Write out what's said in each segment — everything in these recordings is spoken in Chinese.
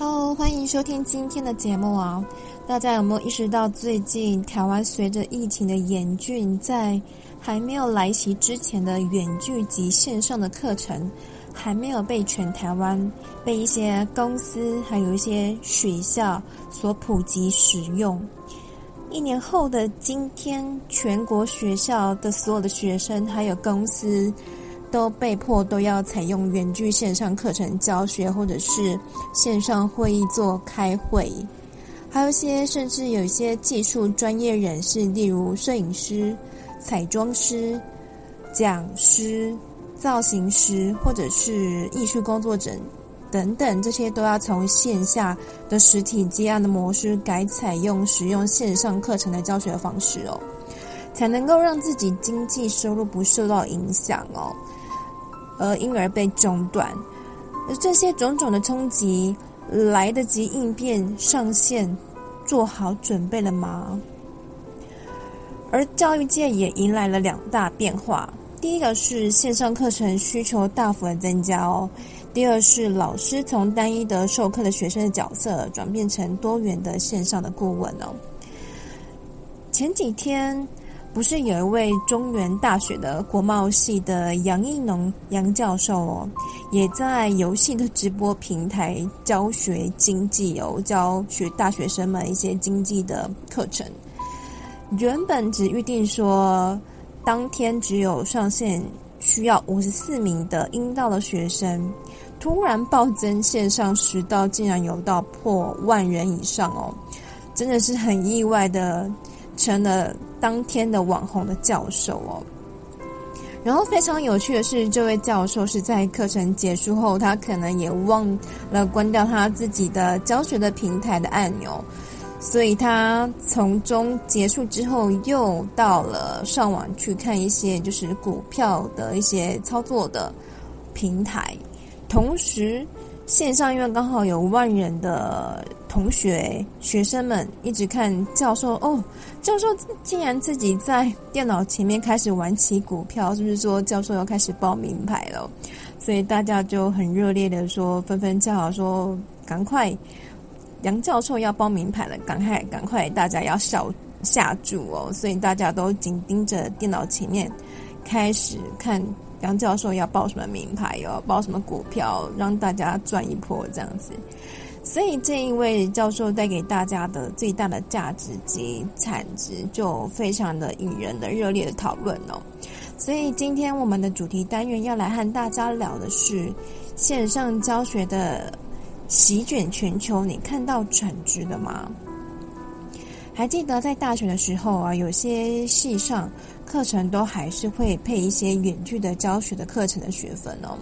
Hello，欢迎收听今天的节目啊！大家有没有意识到，最近台湾随着疫情的严峻，在还没有来袭之前的远距及线上的课程，还没有被全台湾被一些公司还有一些学校所普及使用。一年后的今天，全国学校的所有的学生还有公司。都被迫都要采用远距线上课程教学，或者是线上会议做开会，还有一些甚至有一些技术专业人士，例如摄影师、彩妆师、讲师、造型师，或者是艺术工作者等等，这些都要从线下的实体接案的模式改采用使用线上课程的教学方式哦，才能够让自己经济收入不受到影响哦。而因而被中断，而这些种种的冲击，来得及应变上线，做好准备了吗？而教育界也迎来了两大变化：第一个是线上课程需求大幅的增加哦；第二是老师从单一的授课的学生的角色，转变成多元的线上的顾问哦。前几天。不是有一位中原大学的国贸系的杨一农杨教授哦，也在游戏的直播平台教学经济哦，教学大学生们一些经济的课程。原本只预定说当天只有上线需要五十四名的英道的学生，突然暴增线上十道竟然有到破万人以上哦，真的是很意外的成了。当天的网红的教授哦，然后非常有趣的是，这位教授是在课程结束后，他可能也忘了关掉他自己的教学的平台的按钮，所以他从中结束之后，又到了上网去看一些就是股票的一些操作的平台，同时。线上因为刚好有万人的同学学生们一直看教授哦，教授竟然自己在电脑前面开始玩起股票，是不是说教授要开始报名牌了？所以大家就很热烈的说，纷纷叫好说，赶快杨教授要报名牌了，赶快赶快大家要下下注哦！所以大家都紧盯着电脑前面开始看。杨教授要报什么名牌哟？报什么股票，让大家赚一波这样子。所以这一位教授带给大家的最大的价值及产值，就非常的引人的热烈的讨论哦。所以今天我们的主题单元要来和大家聊的是线上教学的席卷全球，你看到产值了吗？还记得在大学的时候啊，有些系上。课程都还是会配一些远距的教学的课程的学分哦。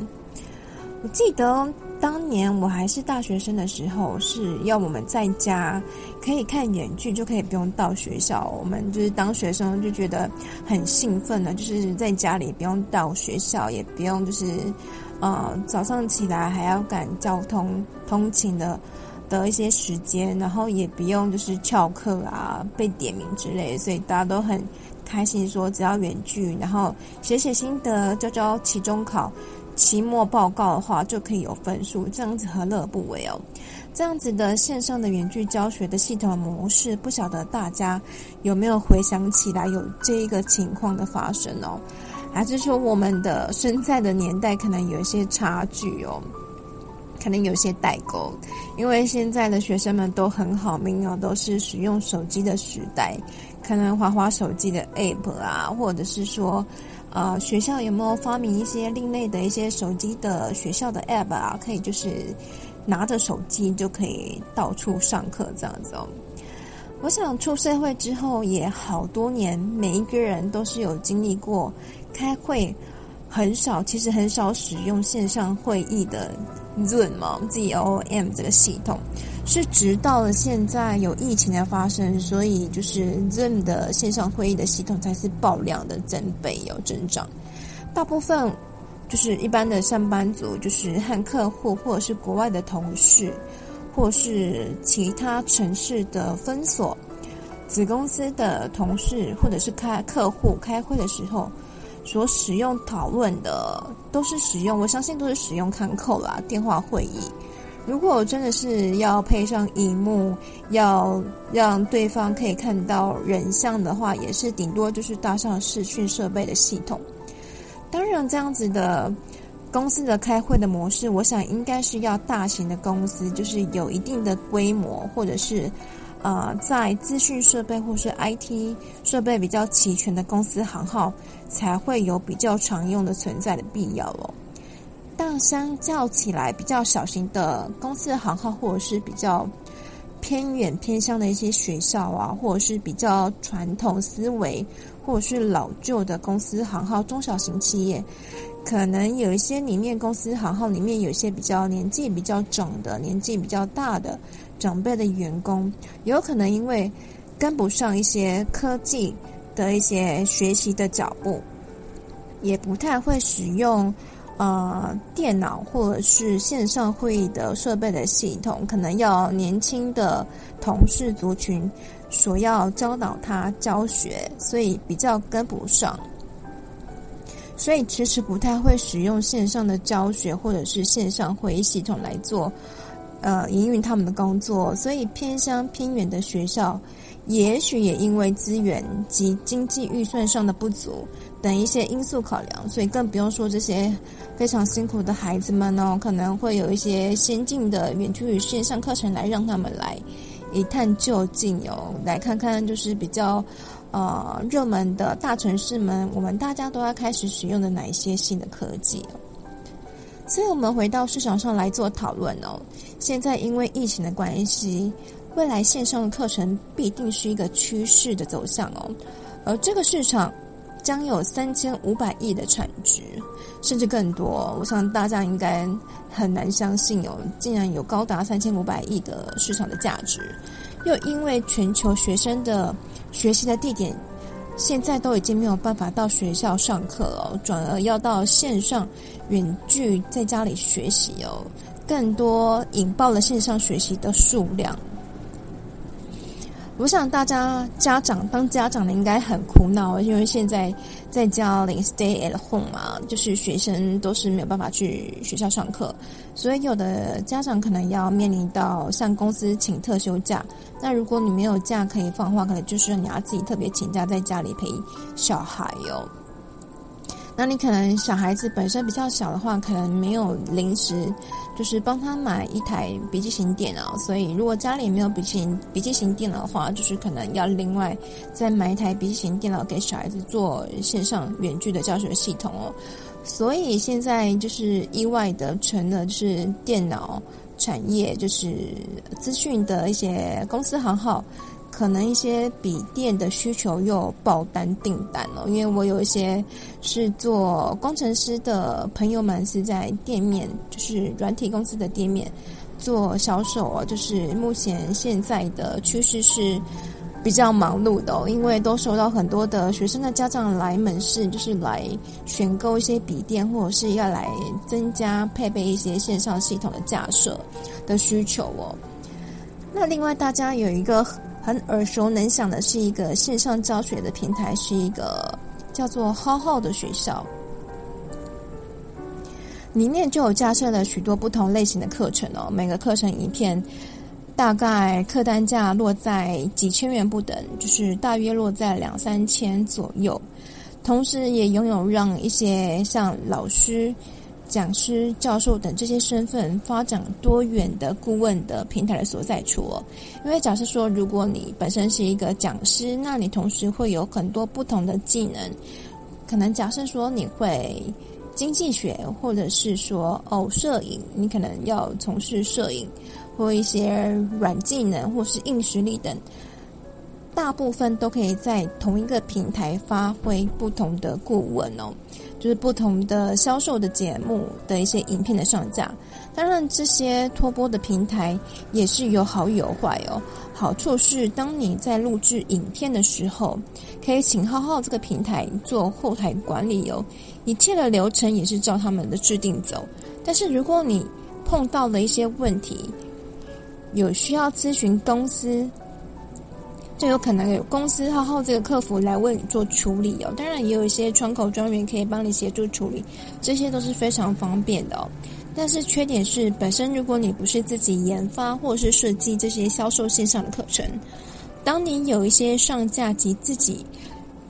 我记得当年我还是大学生的时候，是要我们在家可以看远距，就可以不用到学校。我们就是当学生就觉得很兴奋的，就是在家里不用到学校，也不用就是呃早上起来还要赶交通通勤的的一些时间，然后也不用就是翘课啊被点名之类，所以大家都很。开心说，只要远距，然后写写心得，交交期中考、期末报告的话，就可以有分数，这样子何乐不为哦？这样子的线上的远距教学的系统模式，不晓得大家有没有回想起来有这一个情况的发生哦？还是说我们的生在的年代可能有一些差距哦？可能有些代沟，因为现在的学生们都很好命哦，都是使用手机的时代。可能滑滑手机的 app 啊，或者是说，呃，学校有没有发明一些另类的一些手机的学校的 app 啊？可以就是拿着手机就可以到处上课这样子哦。我想出社会之后也好多年，每一个人都是有经历过开会很少，其实很少使用线上会议的 Zoom 嘛，Z O M 这个系统。是直到了现在有疫情的发生，所以就是 Zoom 的线上会议的系统才是爆量的增倍有增长。大部分就是一般的上班族，就是和客户或者是国外的同事，或是其他城市的分所、子公司的同事，或者是开客户开会的时候所使用讨论的，都是使用，我相信都是使用 Concall 啦，电话会议。如果真的是要配上荧幕，要让对方可以看到人像的话，也是顶多就是搭上视讯设备的系统。当然，这样子的公司的开会的模式，我想应该是要大型的公司，就是有一定的规模，或者是呃，在资讯设备或是 IT 设备比较齐全的公司行号，才会有比较常用的存在的必要哦。但相较起来，比较小型的公司行号，或者是比较偏远偏乡的一些学校啊，或者是比较传统思维，或者是老旧的公司行号，中小型企业，可能有一些里面公司行号里面有一些比较年纪比较长的、年纪比较大的长辈的员工，有可能因为跟不上一些科技的一些学习的脚步，也不太会使用。呃，电脑或者是线上会议的设备的系统，可能要年轻的同事族群所要教导他教学，所以比较跟不上，所以其实不太会使用线上的教学或者是线上会议系统来做呃营运他们的工作，所以偏乡偏远的学校，也许也因为资源及经济预算上的不足等一些因素考量，所以更不用说这些。非常辛苦的孩子们呢，可能会有一些先进的远距离线上课程来让他们来一探究竟哦，来看看就是比较呃热门的大城市们，我们大家都要开始使用的哪一些新的科技。所以我们回到市场上来做讨论哦。现在因为疫情的关系，未来线上的课程必定是一个趋势的走向哦，而这个市场。将有三千五百亿的产值，甚至更多。我想大家应该很难相信哦，竟然有高达三千五百亿的市场的价值。又因为全球学生的学习的地点，现在都已经没有办法到学校上课了，转而要到线上远距在家里学习哦，更多引爆了线上学习的数量。我想大家家长当家长的应该很苦恼，因为现在在家里 stay at home 嘛，就是学生都是没有办法去学校上课，所以有的家长可能要面临到向公司请特休假。那如果你没有假可以放的话，可能就是你要自己特别请假在家里陪小孩哟。那你可能小孩子本身比较小的话，可能没有临时，就是帮他买一台笔记型电脑。所以如果家里没有笔记型笔记型电脑的话，就是可能要另外再买一台笔记型电脑给小孩子做线上远距的教学系统哦。所以现在就是意外的成了，就是电脑产业，就是资讯的一些公司行号。可能一些笔电的需求又爆单订单了，因为我有一些是做工程师的朋友们是在店面，就是软体公司的店面做销售哦，就是目前现在的趋势是比较忙碌的哦，因为都收到很多的学生的家长来门市，就是来选购一些笔电，或者是要来增加配备一些线上系统的架设的需求哦。那另外大家有一个。很耳熟能详的是一个线上教学的平台，是一个叫做浩浩的学校，里面就有架设了许多不同类型的课程哦。每个课程影片大概客单价落在几千元不等，就是大约落在两三千左右。同时，也拥有让一些像老师。讲师、教授等这些身份发展多元的顾问的平台的所在处哦。因为假设说，如果你本身是一个讲师，那你同时会有很多不同的技能。可能假设说你会经济学，或者是说哦摄影，你可能要从事摄影或一些软技能或是硬实力等。大部分都可以在同一个平台发挥不同的顾问哦，就是不同的销售的节目的一些影片的上架。当然，这些托播的平台也是有好有坏哦。好处是，当你在录制影片的时候，可以请浩浩这个平台做后台管理哦，一切的流程也是照他们的制定走。但是，如果你碰到了一些问题，有需要咨询公司。就有可能有公司号号这个客服来为你做处理哦，当然也有一些窗口专员可以帮你协助处理，这些都是非常方便的哦。但是缺点是，本身如果你不是自己研发或者是设计这些销售线上的课程，当你有一些上架及自己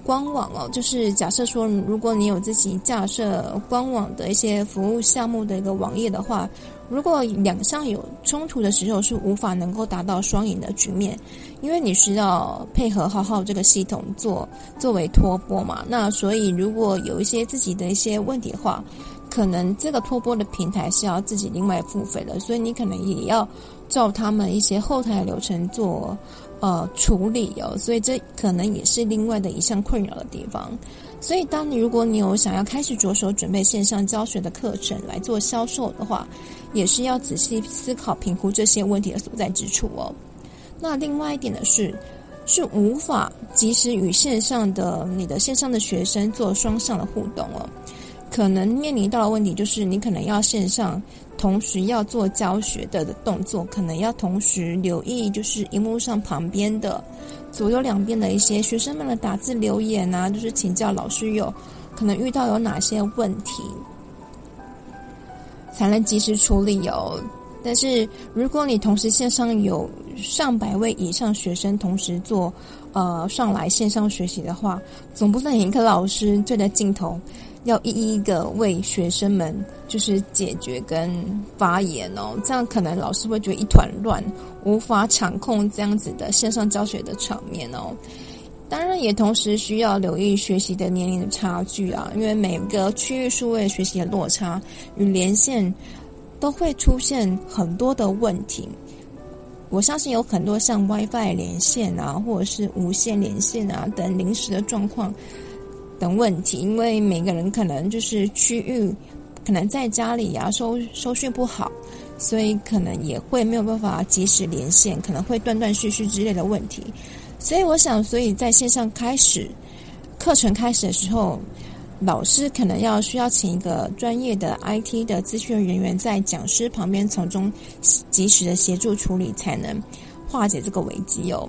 官网哦，就是假设说，如果你有自己架设官网的一些服务项目的一个网页的话，如果两项有冲突的时候，是无法能够达到双赢的局面，因为你需要配合浩浩这个系统做作为托播嘛。那所以如果有一些自己的一些问题的话，可能这个托播的平台是要自己另外付费的，所以你可能也要照他们一些后台流程做呃处理哦，所以这可能也是另外的一项困扰的地方。所以，当你如果你有想要开始着手准备线上教学的课程来做销售的话，也是要仔细思考评估这些问题的所在之处哦。那另外一点的是，是无法及时与线上的你的线上的学生做双向的互动哦。可能面临到的问题就是，你可能要线上同时要做教学的动作，可能要同时留意，就是荧幕上旁边的左右两边的一些学生们的打字留言啊，就是请教老师有可能遇到有哪些问题，才能及时处理哦。但是如果你同时线上有上百位以上学生同时做呃上来线上学习的话，总不能一个老师对着镜头。要一一个为学生们就是解决跟发言哦，这样可能老师会觉得一团乱，无法掌控这样子的线上教学的场面哦。当然，也同时需要留意学习的年龄的差距啊，因为每个区域数位学习的落差与连线都会出现很多的问题。我相信有很多像 WiFi 连线啊，或者是无线连线啊等临时的状况。等问题，因为每个人可能就是区域，可能在家里呀、啊、收收讯不好，所以可能也会没有办法及时连线，可能会断断续续之类的问题。所以我想，所以在线上开始课程开始的时候，老师可能要需要请一个专业的 IT 的资讯人员在讲师旁边从中及时的协助处理，才能化解这个危机哦。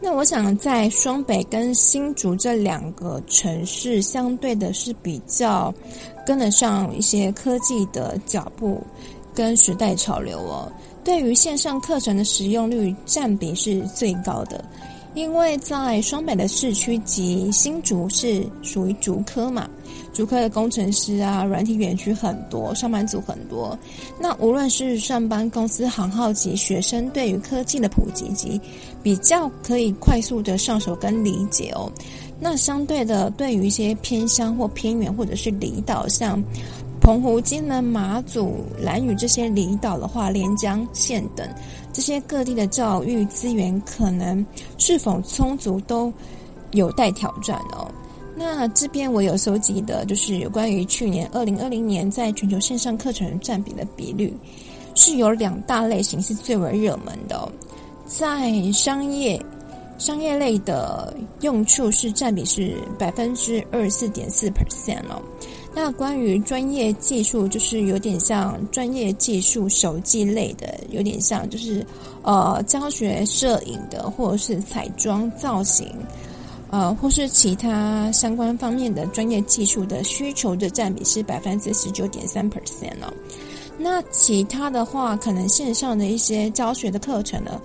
那我想在双北跟新竹这两个城市，相对的是比较跟得上一些科技的脚步跟时代潮流哦。对于线上课程的使用率占比是最高的，因为在双北的市区及新竹是属于竹科嘛。竹科的工程师啊，软体园区很多，上班族很多。那无论是上班公司行号及学生，对于科技的普及及比较可以快速的上手跟理解哦。那相对的，对于一些偏乡或偏远或者是离岛，像澎湖、金门、马祖、兰屿这些离岛的话，连江县等这些各地的教育资源，可能是否充足，都有待挑战哦。那这边我有收集的，就是有关于去年二零二零年在全球线上课程占比的比率，是有两大类型是最为热门的哦。在商业商业类的用处是占比是百分之二十四点四 percent 哦。那关于专业技术，就是有点像专业技术手机类的，有点像就是呃教学摄影的，或者是彩妆造型。呃，或是其他相关方面的专业技术的需求的占比是百分之十九点三 percent 哦。那其他的话，可能线上的一些教学的课程呢，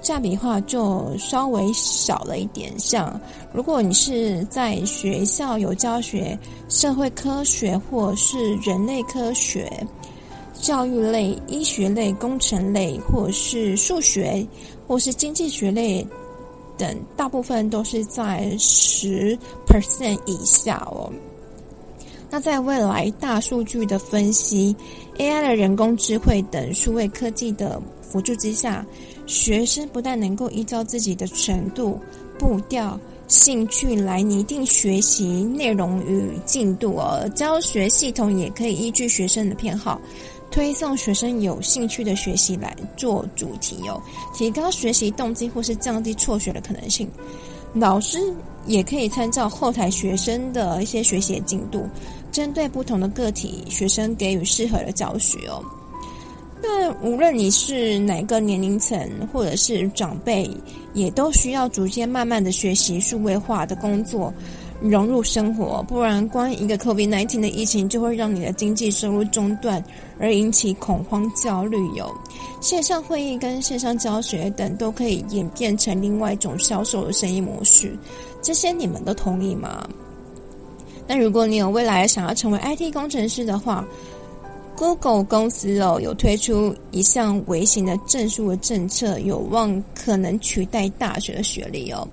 占比的话就稍微少了一点。像如果你是在学校有教学社会科学或是人类科学、教育类、医学类、工程类，或是数学或是经济学类。等大部分都是在十 percent 以下哦。那在未来大数据的分析、AI 的人工智慧等数位科技的辅助之下，学生不但能够依照自己的程度、步调、兴趣来拟定学习内容与进度哦，教学系统也可以依据学生的偏好。推送学生有兴趣的学习来做主题哦，提高学习动机或是降低辍学的可能性。老师也可以参照后台学生的一些学习进度，针对不同的个体学生给予适合的教学哦。那无论你是哪个年龄层或者是长辈，也都需要逐渐慢慢的学习数位化的工作。融入生活，不然光一个 COVID-19 的疫情就会让你的经济收入中断，而引起恐慌焦虑。有线上会议跟线上教学等都可以演变成另外一种销售的生意模式，这些你们都同意吗？那如果你有未来想要成为 IT 工程师的话，Google 公司哦有推出一项微型的证书的政策，有望可能取代大学的学历哦。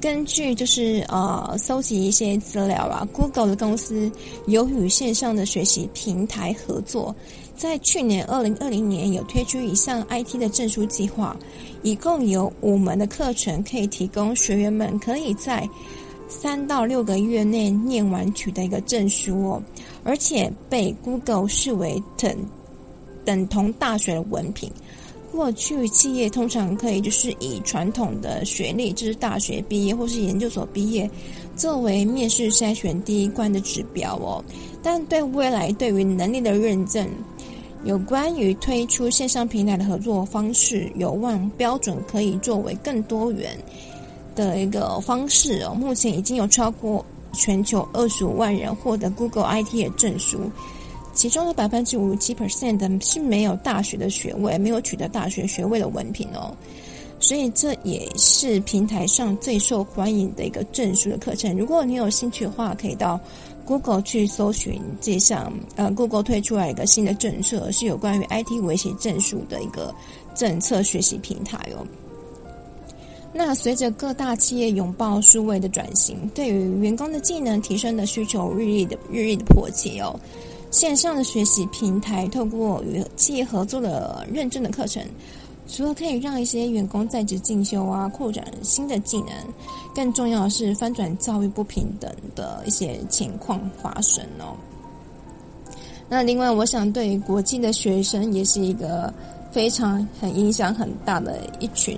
根据就是呃搜集一些资料啊，Google 的公司有与线上的学习平台合作，在去年二零二零年有推出一项 IT 的证书计划，一共有五门的课程可以提供学员们可以在三到六个月内念完取得一个证书哦，而且被 Google 视为等等同大学的文凭。过去企业通常可以就是以传统的学历，就是大学毕业或是研究所毕业，作为面试筛选第一关的指标哦。但对未来对于能力的认证，有关于推出线上平台的合作方式，有望标准可以作为更多元的一个方式哦。目前已经有超过全球二十五万人获得 Google IT 的证书。其中的百分之五十七 percent 的是没有大学的学位，没有取得大学学位的文凭哦，所以这也是平台上最受欢迎的一个证书的课程。如果你有兴趣的话，可以到 Google 去搜寻这项呃，Google 推出来一个新的政策，是有关于 IT 微型证书的一个政策学习平台哦。那随着各大企业拥抱数位的转型，对于员工的技能提升的需求日益的日益的迫切哦。线上的学习平台透过与企业合作的认证的课程，除了可以让一些员工在职进修啊，扩展新的技能，更重要的是翻转教育不平等的一些情况发生哦。那另外，我想对于国际的学生也是一个非常很影响很大的一群。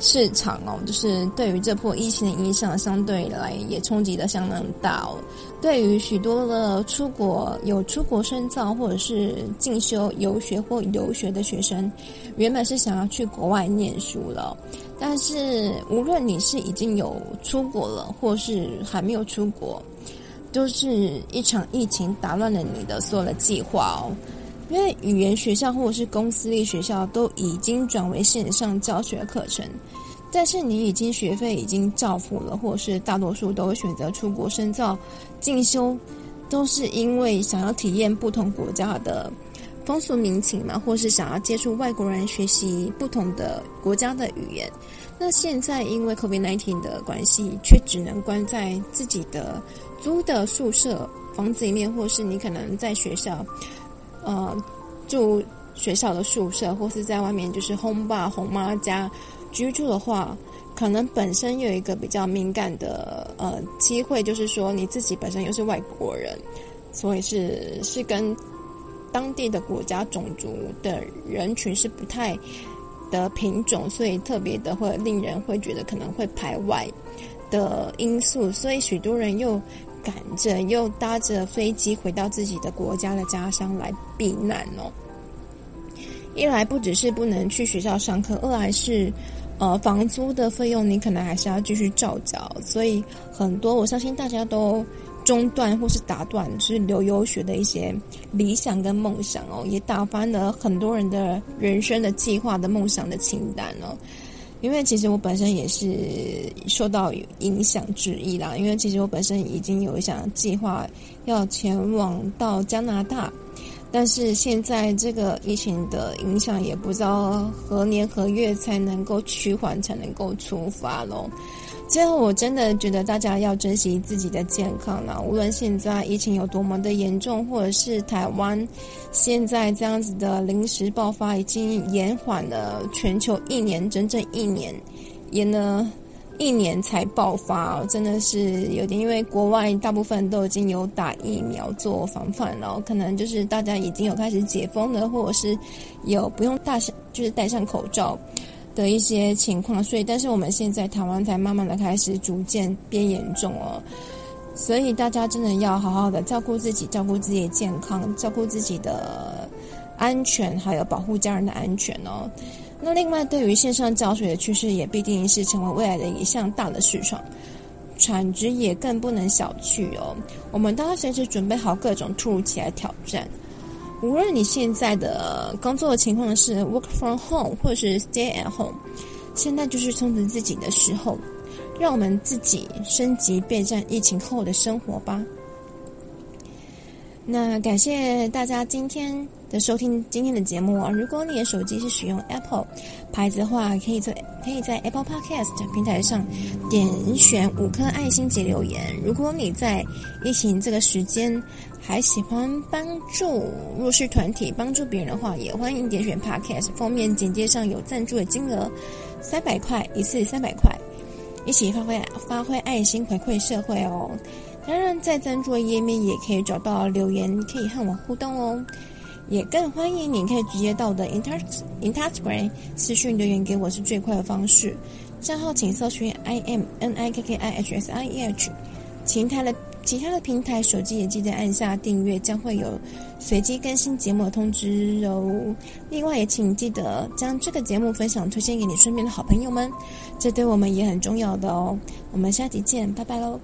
市场哦，就是对于这波疫情的影响，相对来也冲击的相当大哦。对于许多的出国有出国深造或者是进修游学或留学的学生，原本是想要去国外念书了，但是无论你是已经有出国了，或是还没有出国，都是一场疫情打乱了你的所有的计划哦。因为语言学校或者是公私立学校都已经转为线上教学课程，但是你已经学费已经照付了，或者是大多数都会选择出国深造进修，都是因为想要体验不同国家的风俗民情嘛，或是想要接触外国人学习不同的国家的语言。那现在因为 COVID-19 的关系，却只能关在自己的租的宿舍房子里面，或是你可能在学校。呃，住学校的宿舍，或是在外面就是轰爸轰妈家居住的话，可能本身有一个比较敏感的呃机会，就是说你自己本身又是外国人，所以是是跟当地的国家种族的人群是不太的品种，所以特别的会令人会觉得可能会排外的因素，所以许多人又。赶着又搭着飞机回到自己的国家的家乡来避难哦。一来不只是不能去学校上课，二来是呃房租的费用你可能还是要继续照缴，所以很多我相信大家都中断或是打断就是留游学的一些理想跟梦想哦，也打翻了很多人的人生的计划的梦想的清单哦。因为其实我本身也是受到影响之一啦，因为其实我本身已经有想计划要前往到加拿大，但是现在这个疫情的影响也不知道何年何月才能够趋缓，才能够出发咯。最后，我真的觉得大家要珍惜自己的健康啦。无论现在疫情有多么的严重，或者是台湾现在这样子的临时爆发，已经延缓了全球一年，整整一年，延了一年才爆发，真的是有点。因为国外大部分都已经有打疫苗做防范了，可能就是大家已经有开始解封了，或者是有不用戴上，就是戴上口罩。的一些情况，所以但是我们现在台湾才慢慢的开始逐渐变严重哦，所以大家真的要好好的照顾自己，照顾自己的健康，照顾自己的安全，还有保护家人的安全哦。那另外，对于线上教学的趋势，也必定是成为未来的一项大的市场。产值也更不能小觑哦。我们都要随时准备好各种突如其来挑战。无论你现在的工作情况是 work from home 或是 stay at home，现在就是充实自己的时候，让我们自己升级备战疫情后的生活吧。那感谢大家今天的收听，今天的节目啊。如果你的手机是使用 Apple 牌子的话，可以在可以在 Apple Podcast 平台上点选五颗爱心及留言。如果你在疫情这个时间，还喜欢帮助弱势团体、帮助别人的话，也欢迎点选 Podcast 封面简介上有赞助的金额，三百块一次，三百块，一起发挥发挥爱心回馈社会哦。当然，在赞助页面也可以找到留言，可以和我互动哦。也更欢迎你可以直接到我的 Inter Instagram 私讯留言给我，是最快的方式。账号请搜寻 I M N I K K I H S I E H，请他的。其他的平台手机也记得按下订阅，将会有随机更新节目的通知哦。另外也请记得将这个节目分享推荐给你身边的好朋友们，这对我们也很重要的哦。我们下期见，拜拜喽。